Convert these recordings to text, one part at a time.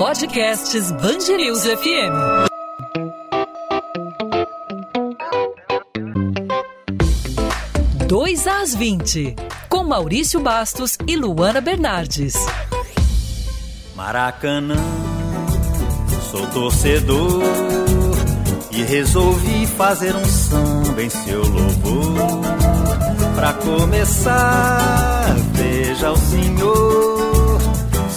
Podcasts Bangerils FM. Dois às 20, com Maurício Bastos e Luana Bernardes. Maracanã, sou torcedor e resolvi fazer um samba em seu louvor. Pra começar, veja o senhor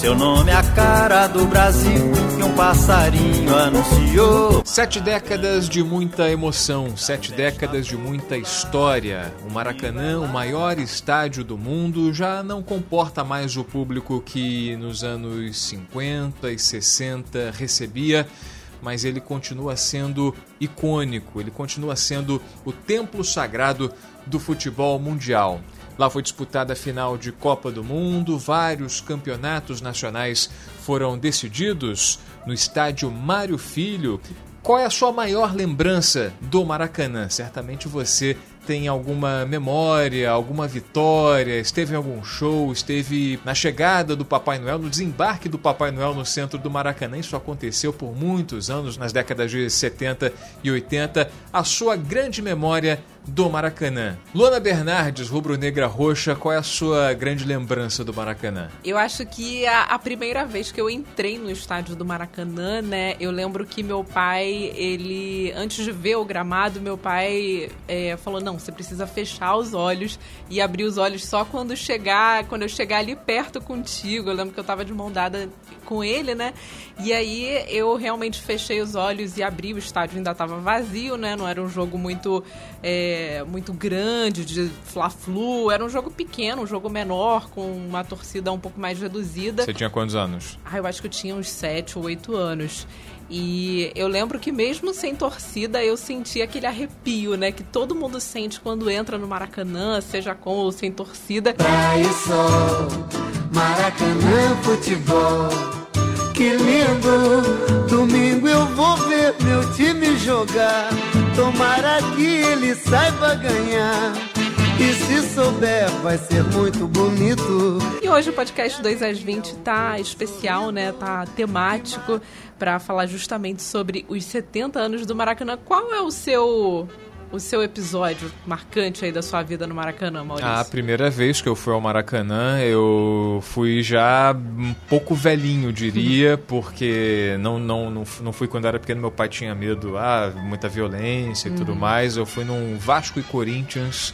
seu nome é a cara do Brasil que um passarinho anunciou. Sete décadas de muita emoção, sete décadas de muita história. O Maracanã, o maior estádio do mundo, já não comporta mais o público que nos anos 50 e 60 recebia mas ele continua sendo icônico, ele continua sendo o templo sagrado do futebol mundial. Lá foi disputada a final de Copa do Mundo, vários campeonatos nacionais foram decididos no estádio Mário Filho. Qual é a sua maior lembrança do Maracanã? Certamente você tem alguma memória, alguma vitória, esteve em algum show, esteve na chegada do Papai Noel, no desembarque do Papai Noel no centro do Maracanã. Isso aconteceu por muitos anos, nas décadas de 70 e 80. A sua grande memória do Maracanã. Luana Bernardes, rubro-negra roxa, qual é a sua grande lembrança do Maracanã? Eu acho que a, a, primeira vez que eu entrei no estádio do Maracanã, né, eu lembro que meu pai, ele, antes de ver o gramado, meu pai é, falou, não, você precisa fechar os olhos e abrir os olhos só quando chegar, quando eu chegar ali perto contigo. Eu lembro que eu tava de mão dada com ele, né, e aí eu realmente fechei os olhos e abri, o estádio ainda tava vazio, né, não era um jogo muito... É, muito grande, de Fla-Flu. Era um jogo pequeno, um jogo menor, com uma torcida um pouco mais reduzida. Você tinha quantos anos? Ah, eu acho que eu tinha uns 7 ou 8 anos. E eu lembro que mesmo sem torcida, eu senti aquele arrepio, né? Que todo mundo sente quando entra no Maracanã, seja com ou sem torcida. Praia e sol, Maracanã futebol, que lindo! Domingo eu vou ver meu time jogar. Tomara que ele saiba ganhar. E se souber, vai ser muito bonito. E hoje o podcast 2 às 20 tá especial, né? Tá temático para falar justamente sobre os 70 anos do Maracanã. Qual é o seu o seu episódio marcante aí da sua vida no Maracanã, Maurício? A primeira vez que eu fui ao Maracanã, eu fui já um pouco velhinho, diria, porque não, não, não, não fui quando era pequeno, meu pai tinha medo, ah, muita violência e uhum. tudo mais. Eu fui num Vasco e Corinthians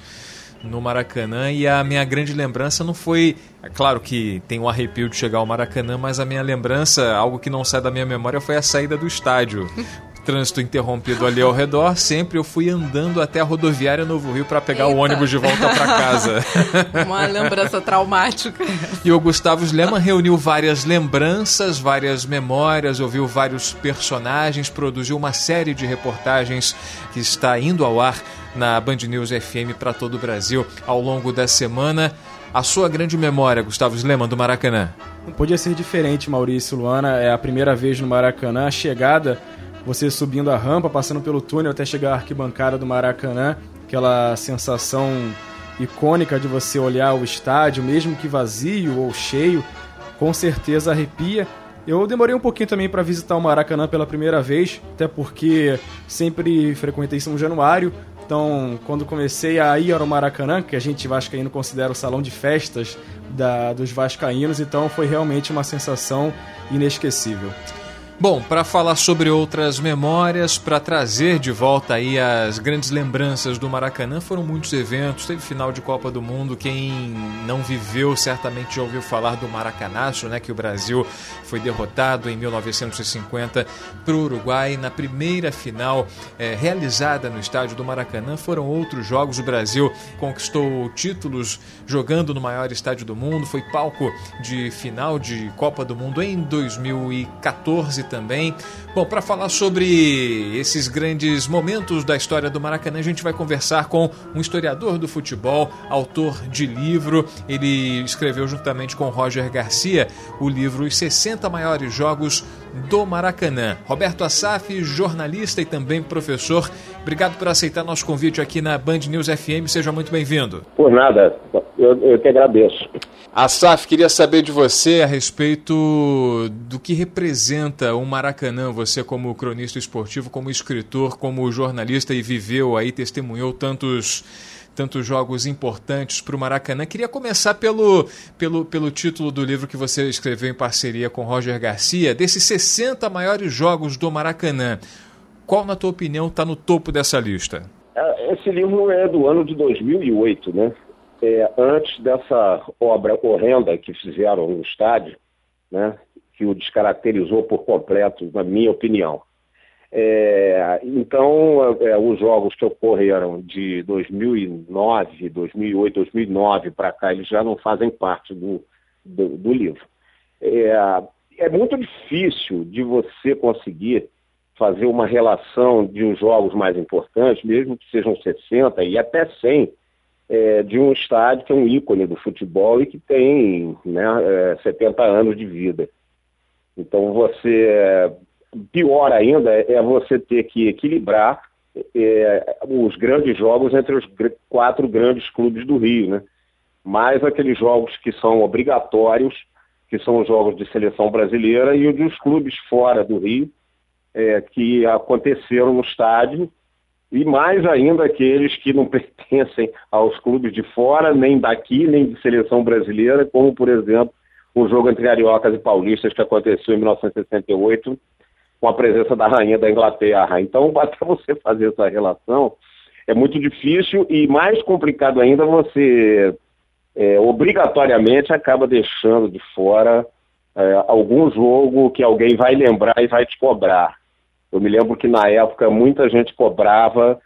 no Maracanã e a minha grande lembrança não foi, é claro que tem um arrepio de chegar ao Maracanã, mas a minha lembrança, algo que não sai da minha memória, foi a saída do estádio. trânsito interrompido ali ao redor, sempre eu fui andando até a rodoviária Novo Rio para pegar Eita. o ônibus de volta para casa. Uma lembrança traumática. E o Gustavo Lema reuniu várias lembranças, várias memórias, ouviu vários personagens, produziu uma série de reportagens que está indo ao ar na Band News FM para todo o Brasil ao longo da semana. A sua grande memória, Gustavo Sleman, do Maracanã? Não podia ser diferente, Maurício Luana. É a primeira vez no Maracanã. A chegada você subindo a rampa, passando pelo túnel até chegar à arquibancada do Maracanã, aquela sensação icônica de você olhar o estádio, mesmo que vazio ou cheio, com certeza arrepia. Eu demorei um pouquinho também para visitar o Maracanã pela primeira vez, até porque sempre frequentei São Januário. Então, quando comecei a ir ao Maracanã, que a gente vascaíno considera o salão de festas da, dos vascaínos, então foi realmente uma sensação inesquecível. Bom, para falar sobre outras memórias, para trazer de volta aí as grandes lembranças do Maracanã, foram muitos eventos, teve final de Copa do Mundo, quem não viveu certamente já ouviu falar do Maracanaço, né, que o Brasil foi derrotado em 1950 para o Uruguai. Na primeira final é, realizada no estádio do Maracanã. Foram outros jogos, o Brasil conquistou títulos jogando no maior estádio do mundo, foi palco de final de Copa do Mundo em 2014 também. Bom, para falar sobre esses grandes momentos da história do Maracanã, a gente vai conversar com um historiador do futebol, autor de livro. Ele escreveu juntamente com Roger Garcia o livro Os 60 Maiores Jogos do Maracanã. Roberto Assaf, jornalista e também professor, obrigado por aceitar nosso convite aqui na Band News FM. Seja muito bem-vindo. Por nada, eu, eu que agradeço. Asaf, queria saber de você a respeito do que representa o Maracanã, você como cronista esportivo, como escritor, como jornalista e viveu aí, testemunhou tantos tantos jogos importantes para o Maracanã. Queria começar pelo, pelo, pelo título do livro que você escreveu em parceria com Roger Garcia, desses 60 maiores jogos do Maracanã. Qual, na tua opinião, está no topo dessa lista? É, esse livro é do ano de 2008, né? É, antes dessa obra horrenda que fizeram no estádio, né? Que o descaracterizou por completo, na minha opinião. É, então, é, os jogos que ocorreram de 2009, 2008, 2009 para cá, eles já não fazem parte do, do, do livro. É, é, muito difícil de você conseguir fazer uma relação de os jogos mais importantes, mesmo que sejam 60 e até 100, é, de um estádio que é um ícone do futebol e que tem né, 70 é, anos de vida. Então, você Pior ainda é você ter que equilibrar é, os grandes jogos entre os quatro grandes clubes do Rio, né? Mais aqueles jogos que são obrigatórios, que são os jogos de seleção brasileira, e os clubes fora do Rio, é, que aconteceram no estádio, e mais ainda aqueles que não pertencem aos clubes de fora, nem daqui, nem de seleção brasileira, como, por exemplo, o jogo entre Cariocas e Paulistas que aconteceu em 1968 com a presença da rainha da Inglaterra. Então, até você fazer essa relação é muito difícil e mais complicado ainda você é, obrigatoriamente acaba deixando de fora é, algum jogo que alguém vai lembrar e vai te cobrar. Eu me lembro que na época muita gente cobrava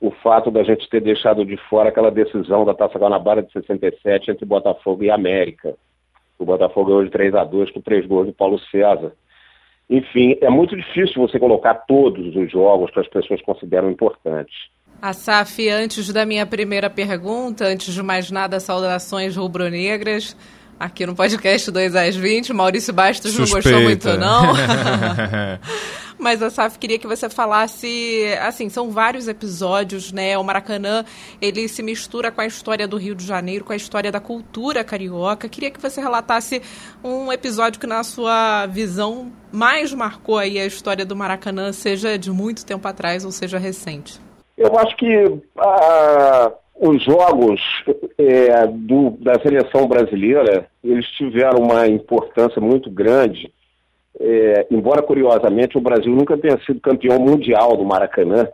o fato da gente ter deixado de fora aquela decisão da Taça Guanabara de 67 entre Botafogo e América. O Botafogo ganhou de 3 a 2 com três gols do Paulo César. Enfim, é muito difícil você colocar todos os jogos que as pessoas consideram importantes. Asaf, antes da minha primeira pergunta, antes de mais nada, saudações rubro-negras. Aqui no podcast 2 às 20, Maurício Bastos Suspeita. não gostou muito, não. Mas a Saf queria que você falasse, assim, são vários episódios, né? O Maracanã, ele se mistura com a história do Rio de Janeiro, com a história da cultura carioca. Queria que você relatasse um episódio que na sua visão mais marcou aí a história do Maracanã, seja de muito tempo atrás ou seja recente. Eu acho que uh, os jogos é, do, da seleção brasileira, eles tiveram uma importância muito grande é, embora curiosamente o Brasil nunca tenha sido campeão mundial do Maracanã,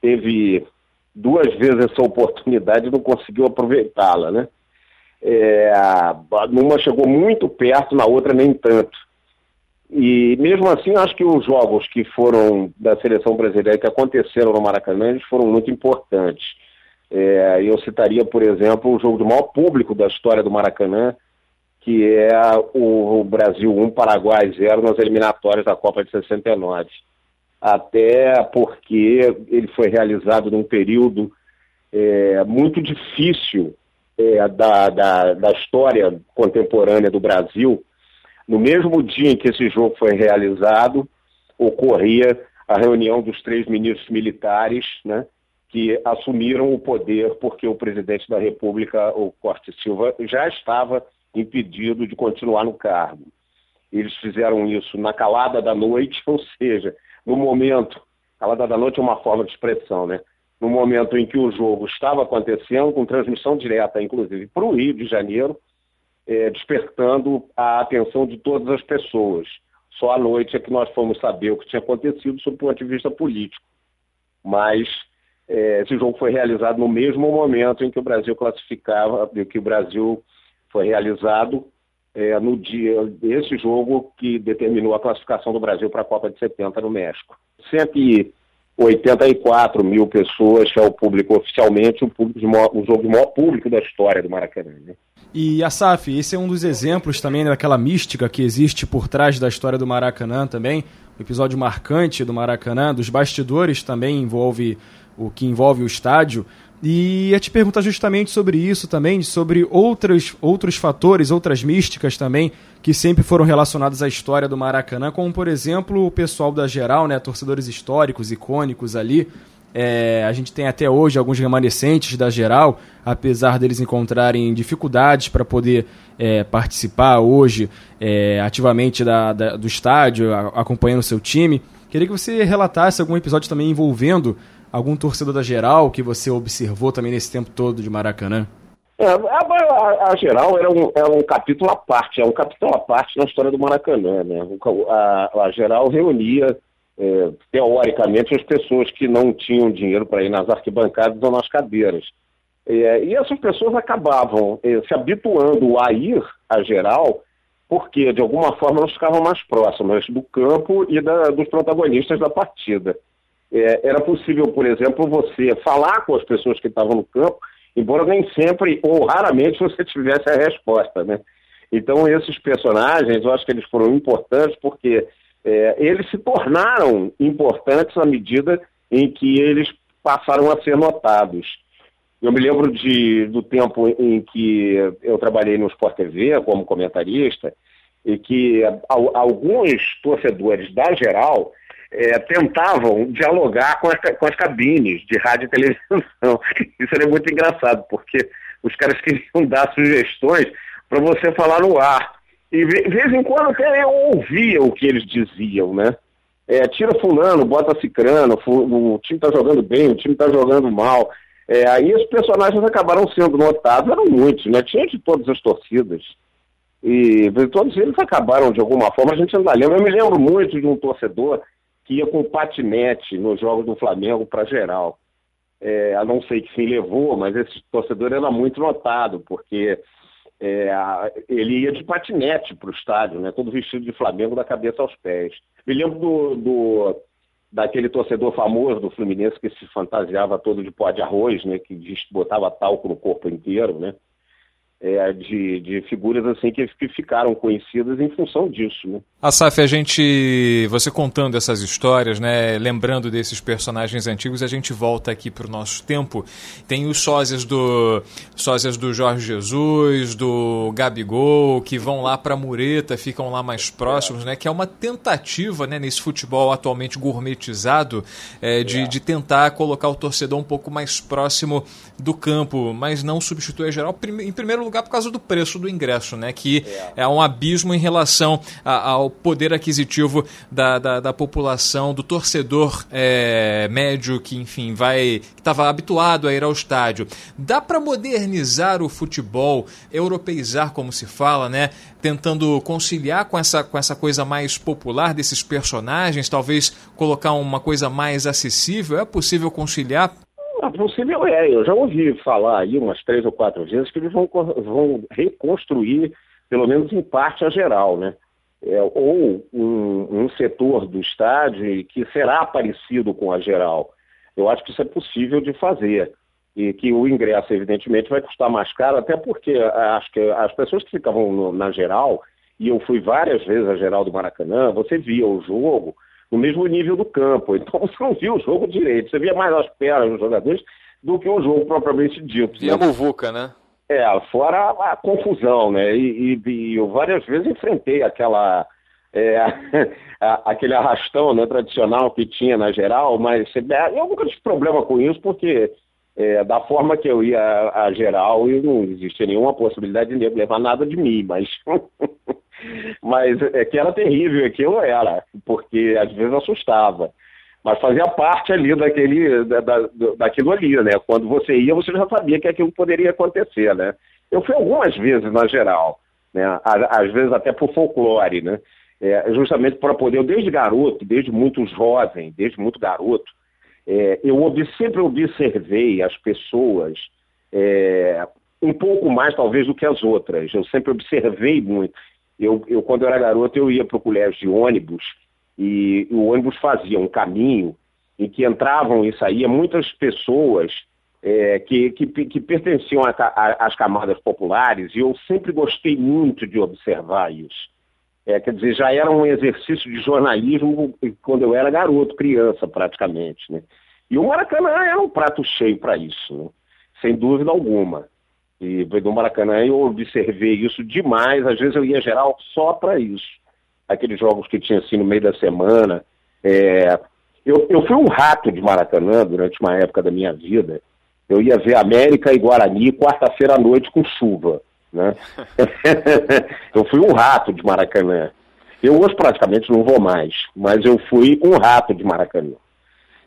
teve duas vezes essa oportunidade e não conseguiu aproveitá-la, né? É, numa chegou muito perto, na outra nem tanto. E mesmo assim, acho que os jogos que foram da seleção brasileira que aconteceram no Maracanã, eles foram muito importantes. É, eu citaria, por exemplo, o jogo do maior público da história do Maracanã, que é o Brasil 1, Paraguai 0 nas eliminatórias da Copa de 69. Até porque ele foi realizado num período é, muito difícil é, da, da, da história contemporânea do Brasil. No mesmo dia em que esse jogo foi realizado, ocorria a reunião dos três ministros militares, né, que assumiram o poder porque o presidente da República, o Corte Silva, já estava impedido de continuar no cargo. Eles fizeram isso na calada da noite, ou seja, no momento, calada da noite é uma forma de expressão, né? No momento em que o jogo estava acontecendo, com transmissão direta, inclusive, para o Rio de Janeiro, é, despertando a atenção de todas as pessoas. Só à noite é que nós fomos saber o que tinha acontecido sob o ponto de vista político. Mas é, esse jogo foi realizado no mesmo momento em que o Brasil classificava, que o Brasil foi realizado é, no dia desse jogo que determinou a classificação do Brasil para a Copa de 70 no México. 184 mil pessoas, é o público oficialmente, o, público de maior, o jogo de maior público da história do Maracanã. Né? E Asaf, esse é um dos exemplos também daquela mística que existe por trás da história do Maracanã também, o episódio marcante do Maracanã, dos bastidores também envolve o que envolve o estádio. E ia te perguntar justamente sobre isso também, sobre outros, outros fatores, outras místicas também, que sempre foram relacionados à história do Maracanã, como por exemplo o pessoal da geral, né, torcedores históricos, icônicos ali, É, a gente tem até hoje alguns remanescentes da geral, apesar deles encontrarem dificuldades para poder é, participar hoje é, ativamente da, da, do estádio, a, acompanhando o seu time. Queria que você relatasse algum episódio também envolvendo algum torcedor da geral que você observou também nesse tempo todo de Maracanã. É, a, a, geral era um, era um capítulo à parte, é um capítulo à parte na história do Maracanã. Né? A, a geral reunia, é, teoricamente, as pessoas que não tinham dinheiro para ir nas arquibancadas ou nas cadeiras. É, e essas pessoas acabavam é, se habituando a ir à geral, porque de alguma forma elas ficavam mais próximas do campo e da, dos protagonistas da partida. É, era possível, por exemplo, você falar com as pessoas que estavam no campo embora nem sempre ou raramente você tivesse a resposta, né? Então esses personagens, eu acho que eles foram importantes porque é, eles se tornaram importantes à medida em que eles passaram a ser notados. Eu me lembro de, do tempo em que eu trabalhei no Sport TV como comentarista e que alguns torcedores da geral é, tentavam dialogar com as, com as cabines de rádio e televisão. Isso era muito engraçado, porque os caras queriam dar sugestões para você falar no ar. E de vez em quando até eu ouvia o que eles diziam, né? É, tira fulano, bota cicrano, o time está jogando bem, o time está jogando mal. É, aí os personagens acabaram sendo notados, eram muitos, né? Tinha de todas as torcidas. E todos eles acabaram de alguma forma, a gente ainda lembra. Eu me lembro muito de um torcedor que ia com patinete nos jogos do Flamengo para geral. É, a não sei que fim levou, mas esse torcedor era muito notado, porque é, ele ia de patinete para o estádio, né, todo vestido de Flamengo da cabeça aos pés. Me lembro do, do, daquele torcedor famoso do Fluminense que se fantasiava todo de pó de arroz, né, que botava talco no corpo inteiro, né? É, de, de, figuras assim que, que, ficaram conhecidas em função disso. Né? Asaf, a gente, você contando essas histórias, né, lembrando desses personagens antigos, a gente volta aqui para o nosso tempo. Tem os sósias do sósias do Jorge Jesus, do Gabigol, que vão lá para Mureta, ficam lá mais próximos, né, que é uma tentativa, né, nesse futebol atualmente gourmetizado, é, de, é. de tentar colocar o torcedor um pouco mais próximo do campo, mas não substitui a geral. Em primeiro lugar, por causa do preço do ingresso, né? Que é, é um abismo em relação a, ao poder aquisitivo da, da, da população, do torcedor é, médio que, enfim, vai que estava habituado a ir ao estádio. Dá para modernizar o futebol, europeizar, como se fala, né? Tentando conciliar com essa, com essa coisa mais popular desses personagens, talvez colocar uma coisa mais acessível. É possível conciliar? Possível é, eu já ouvi falar aí umas três ou quatro vezes que eles vão, vão reconstruir, pelo menos em parte, a geral, né? É, ou um, um, setor do estádio que será parecido com a geral. Eu acho que isso é possível de fazer. E que o ingresso, evidentemente, vai custar mais caro, até porque acho que as pessoas que ficavam no, na geral, e eu fui várias vezes à geral do Maracanã, você via o jogo, no mesmo nível do campo. Então você não via o jogo direito, você via mais as pernas dos jogadores do que o jogo propriamente dito. Via né? muvuca, né? É, fora a, a confusão, né? E, e, e, eu várias vezes enfrentei aquela. É, a, aquele arrastão né, tradicional que tinha na geral, mas eu nunca tive problema com isso, porque é, da forma que eu ia a, geral, não existia nenhuma possibilidade de levar nada de mim, mas Mas é que era terrível, aquilo era, porque às vezes assustava. Mas fazia parte ali daquele, da, da, daquilo ali, né? Quando você ia, você já sabia que aquilo poderia acontecer, né? Eu fui algumas vezes na geral, né? Às vezes até por folclore, né? É, justamente para poder, eu desde garoto, desde muito jovem, desde muito garoto, é, eu sempre observei as pessoas é, um pouco mais talvez do que as outras. Eu sempre observei muito. Eu, eu, quando eu era garoto, eu ia para o colégio de ônibus e o ônibus fazia um caminho em que entravam e saíam muitas pessoas é, que, que, que, pertenciam às camadas populares e eu sempre gostei muito de observar isso. É, quer dizer, já era um exercício de jornalismo quando eu era garoto, criança praticamente. Né? E o Maracanã era um prato cheio para isso, né? sem dúvida alguma. E do Maracanã eu observei isso demais. Às vezes eu ia geral só para isso. Aqueles jogos que tinha assim no meio da semana. É... Eu, eu fui um rato de Maracanã durante uma época da minha vida. Eu ia ver América e Guarani quarta-feira à noite com chuva. Né? eu fui um rato de Maracanã. Eu hoje praticamente não vou mais, mas eu fui um rato de Maracanã.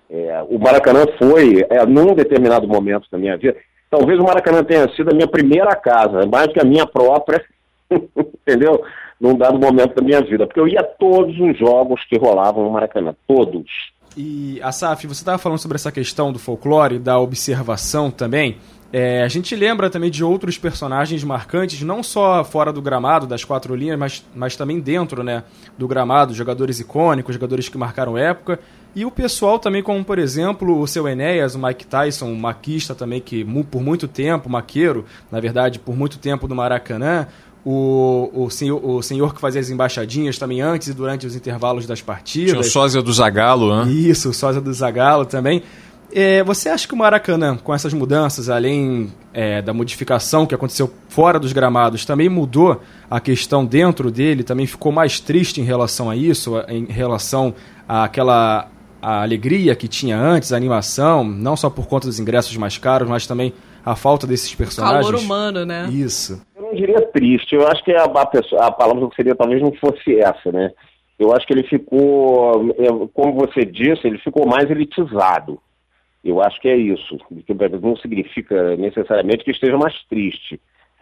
É, o Maracanã foi, é, num determinado momento da minha vida, talvez o Maracanã tenha sido a minha primeira casa, mais que a minha própria, entendeu? Num dado momento da minha vida, porque eu ia a todos os jogos que rolavam no Maracanã, todos. E, Asaf, você estava falando sobre essa questão do folclore, da observação também. É, a gente lembra também de outros personagens marcantes, não só fora do gramado, das quatro linhas, mas, mas também dentro né, do gramado, jogadores icônicos, jogadores que marcaram época. E o pessoal também, como por exemplo o seu Enéas, o Mike Tyson, um maquista também que por muito tempo, maqueiro, na verdade, por muito tempo no Maracanã, o, o, senhor, o senhor que fazia as embaixadinhas também antes e durante os intervalos das partidas. Tinha o sósia do Zagalo, né? Isso, o sósia do Zagalo também. É, você acha que o Maracanã, com essas mudanças, além é, da modificação que aconteceu fora dos gramados, também mudou a questão dentro dele? Também ficou mais triste em relação a isso, em relação àquela a alegria que tinha antes, a animação, não só por conta dos ingressos mais caros, mas também a falta desses personagens? Calor humano, né? Isso. Eu não diria triste, eu acho que a, a, a palavra que seria talvez não fosse essa, né? Eu acho que ele ficou, como você disse, ele ficou mais elitizado eu acho que é isso. Que não significa necessariamente que esteja mais triste.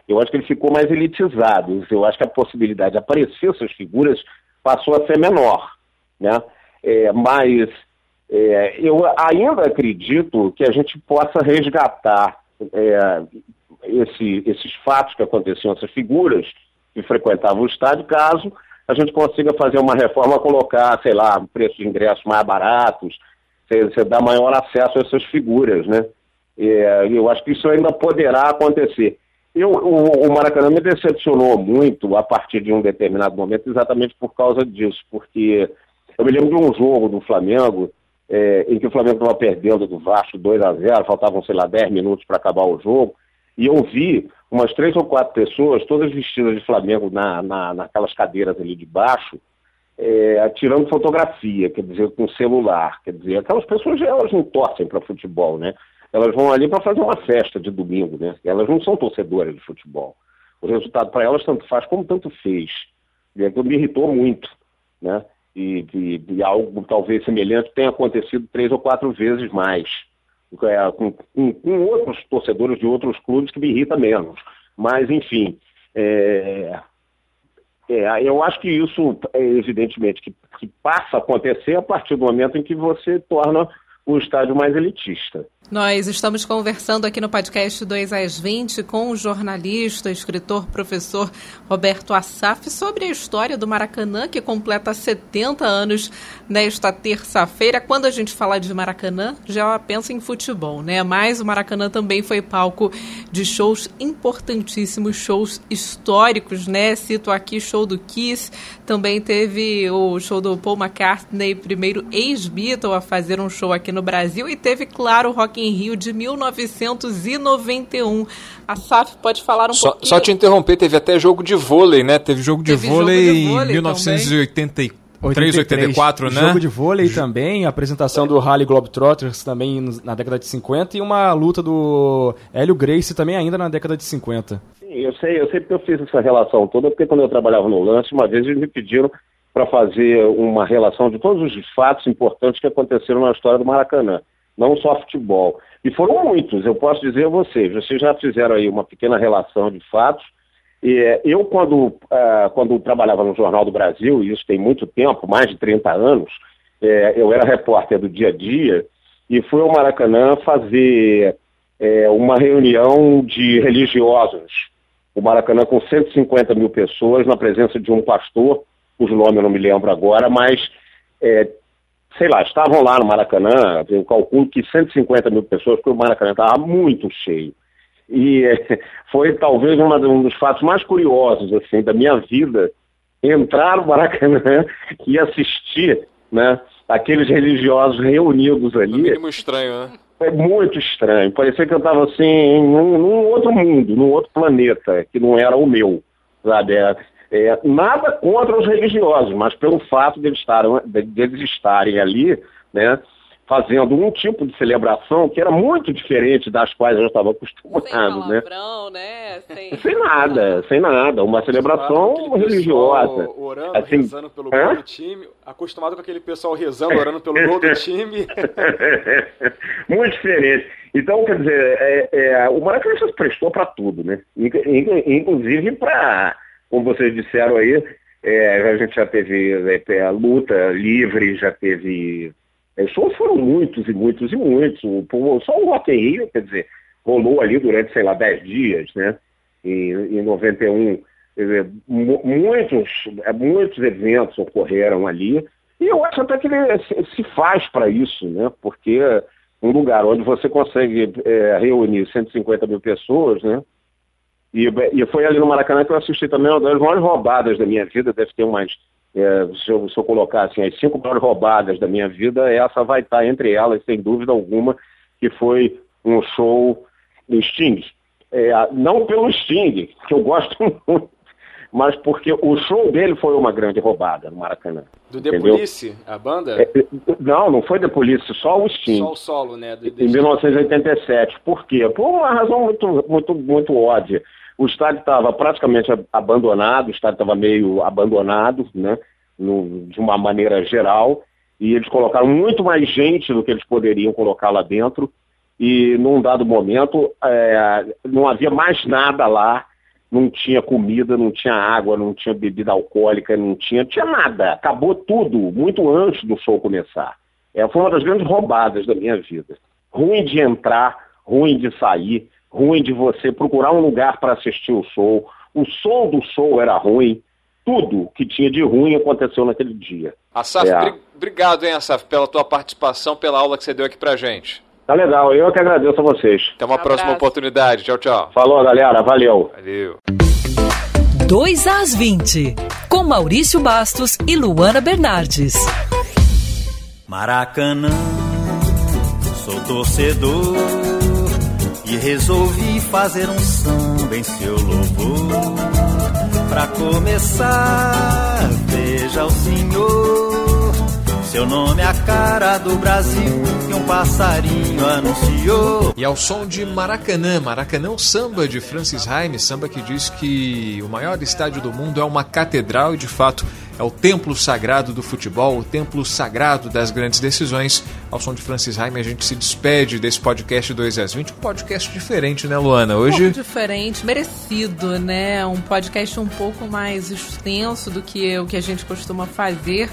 Eu acho que ele ficou mais elitizado. Eu acho que a possibilidade de aparecer essas figuras passou a ser menor. Né? É, mas é, eu ainda acredito que a gente possa resgatar é, esse, esses fatos que aconteciam, essas figuras que frequentavam o estádio, caso a gente consiga fazer uma reforma, colocar, sei lá, preços de ingressos mais baratos, você, dá maior acesso a essas figuras, né? É, eu acho que isso ainda poderá acontecer. Eu, o, o, Maracanã me decepcionou muito a partir de um determinado momento, exatamente por causa disso, porque eu me lembro de um jogo do Flamengo, é, em que o Flamengo estava perdendo do Vasco 2 a 0 faltavam, sei lá, 10 minutos para acabar o jogo, e eu vi umas três ou quatro pessoas, todas vestidas de Flamengo, na, na, naquelas cadeiras ali de baixo, é, tirando fotografia, quer dizer, com celular, quer dizer, aquelas pessoas elas não torcem para futebol, né? Elas vão ali para fazer uma festa de domingo, né? Elas não são torcedoras de futebol. O resultado para elas tanto faz como tanto fez. Aquilo me irritou muito, né? E, e, e, algo talvez semelhante tenha acontecido três ou quatro vezes mais. É, com, com, com, outros torcedores de outros clubes que me irrita menos. Mas, enfim, é, é, eu acho que isso, é, evidentemente, que, que passa a acontecer a partir do momento em que você torna o estádio mais elitista. Nós estamos conversando aqui no podcast 2 às 20 com o jornalista, escritor, professor Roberto Assaf sobre a história do Maracanã, que completa 70 anos nesta terça-feira. Quando a gente fala de Maracanã, já pensa em futebol, né? Mas o Maracanã também foi palco de shows importantíssimos, shows históricos, né? Cito aqui show do Kiss, também teve o show do Paul McCartney, primeiro ex-Beatle a fazer um show aqui no Brasil, e teve, claro, o Rock in Rio de 1991. A SAF pode falar um só, pouquinho. Só te interromper, teve até jogo de vôlei, né? Teve jogo de, teve vôlei, jogo de vôlei em 1984. 384, né? Jogo de vôlei também, apresentação do Rally Globetrotters também na década de 50 e uma luta do Hélio Grace também ainda na década de 50. Sim, eu sei, eu sei porque eu fiz essa relação toda, porque quando eu trabalhava no lance, uma vez eles me pediram para fazer uma relação de todos os fatos importantes que aconteceram na história do Maracanã não só futebol. E foram muitos, eu posso dizer a vocês, vocês já fizeram aí uma pequena relação de fatos. E, eu, quando, uh, quando trabalhava no Jornal do Brasil, e isso tem muito tempo, mais de 30 anos, é, eu era repórter do dia a dia, e fui ao Maracanã fazer é, uma reunião de religiosos. O Maracanã com 150 mil pessoas, na presença de um pastor, cujo nome eu não me lembro agora, mas é, sei lá, estavam lá no Maracanã, eu calculo que 150 mil pessoas, porque o Maracanã estava muito cheio. E foi talvez uma, um dos fatos mais curiosos assim, da minha vida, entrar no Maracanã e assistir né, aqueles religiosos reunidos ali. No mínimo estranho, né? Foi muito estranho. Parecia que eu estava assim, num, num, outro mundo, num outro planeta, que não era o meu. Sabe? É, é, nada contra os religiosos, mas pelo fato de eles, estarem, de eles estarem ali, né? Fazendo um tipo de celebração que era muito diferente das quais eu estava acostumado, né? né? Sem... sem nada, sem nada. Uma celebração religiosa. Orando, assim, rezando pelo gol do time. Acostumado com aquele pessoal rezando, orando pelo gol do time. muito diferente. Então, quer dizer, é, é, o Maracanã se prestou para tudo, né? Inclusive para, como vocês disseram aí, é, a gente já teve é, a luta livre, já teve é, shows foram muitos e muitos e muitos. O, só o Rock in Rio, quer dizer, rolou ali durante, sei lá, 10 dias, né? Em, em 91. Dizer, muitos, é, muitos eventos ocorreram ali. E eu acho até que ele se faz para isso, né? Porque um lugar onde você consegue é, reunir 150 mil pessoas, né? E, e foi ali no Maracanã que eu assisti também uma das maiores roubadas da minha vida, deve ter umas é, se, eu, se, eu, colocar assim, as cinco maiores roubadas da minha vida, essa vai estar entre elas, sem dúvida alguma, que foi um show do Sting. É, não pelo Sting, que eu gosto muito, mas porque o show dele foi uma grande roubada no Maracanã. Do The entendeu? Police, a banda? É, não, não foi The Police, só o Sting. Só o solo, né? Do, do em 1987. Por quê? Por uma razão muito, muito, muito óbvia. O estádio estava praticamente abandonado, o estádio estava meio abandonado, né, no, de uma maneira geral, e eles colocaram muito mais gente do que eles poderiam colocar lá dentro, e num dado momento é, não havia mais nada lá, não tinha comida, não tinha água, não tinha bebida alcoólica, não tinha, tinha nada, acabou tudo muito antes do show começar. É, foi uma das grandes roubadas da minha vida. Ruim de entrar, ruim de sair, ruim de você procurar um lugar para assistir o show. O som do show era ruim. Tudo que tinha de ruim aconteceu naquele dia. Asaf, é. obrigado, hein, Asaf, pela tua participação, pela aula que você deu aqui pra gente. Tá legal, eu que agradeço a vocês. Até uma um próxima oportunidade. Tchau, tchau. Falou, galera. Valeu. Valeu. 2 às 20, com Maurício Bastos e Luana Bernardes. Maracanã, sou torcedor e resolvi fazer um samba em seu louvor. Pra começar, veja o senhor. Seu nome é a cara do Brasil que um passarinho anunciou. E ao som de Maracanã, Maracanã é um samba de Francis Haime, samba que diz que o maior estádio do mundo é uma catedral e de fato é o templo sagrado do futebol, o templo sagrado das grandes decisões. Ao som de Francis Haime, a gente se despede desse podcast 2 às 20, um podcast diferente, né, Luana? Hoje. Um pouco diferente, merecido, né? Um podcast um pouco mais extenso do que o que a gente costuma fazer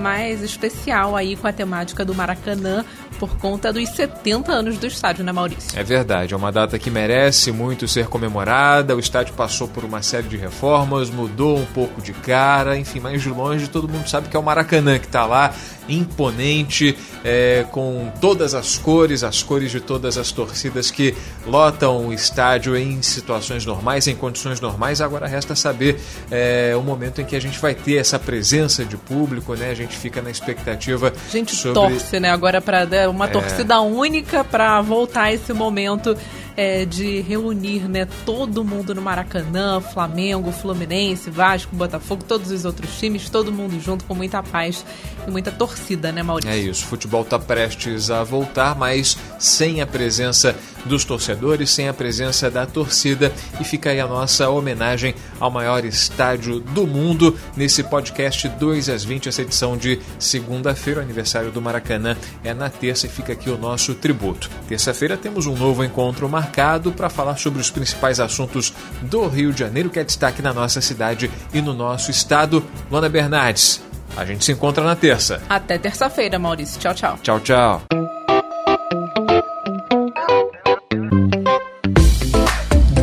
mais especial aí com a temática do Maracanã por conta dos 70 anos do estádio, né, Maurício? É verdade, é uma data que merece muito ser comemorada. O estádio passou por uma série de reformas, mudou um pouco de cara, enfim, mais de longe todo mundo sabe que é o Maracanã que está lá imponente, é, com todas as cores, as cores de todas as torcidas que lotam o estádio em situações normais, em condições normais. Agora resta saber é, o momento em que a gente vai ter essa presença de público, né? A gente fica na expectativa. A gente sobre... torce, né? Agora para né, uma é... torcida única para voltar esse momento é, de reunir né, todo mundo no Maracanã, Flamengo, Fluminense, Vasco, Botafogo, todos os outros times, todo mundo junto com muita paz e muita torcida, né, Maurício? É isso, o futebol está prestes a voltar, mas sem a presença dos torcedores, sem a presença da torcida. E fica aí a nossa homenagem ao maior estádio do mundo nesse podcast 2 às 20, essa edição de segunda-feira. O aniversário do Maracanã é na terça e fica aqui o nosso tributo. Terça-feira temos um novo encontro marcado para falar sobre os principais assuntos do Rio de Janeiro, que é destaque na nossa cidade e no nosso estado. Luana Bernardes, a gente se encontra na terça. Até terça-feira, Maurício. Tchau, tchau. Tchau, tchau.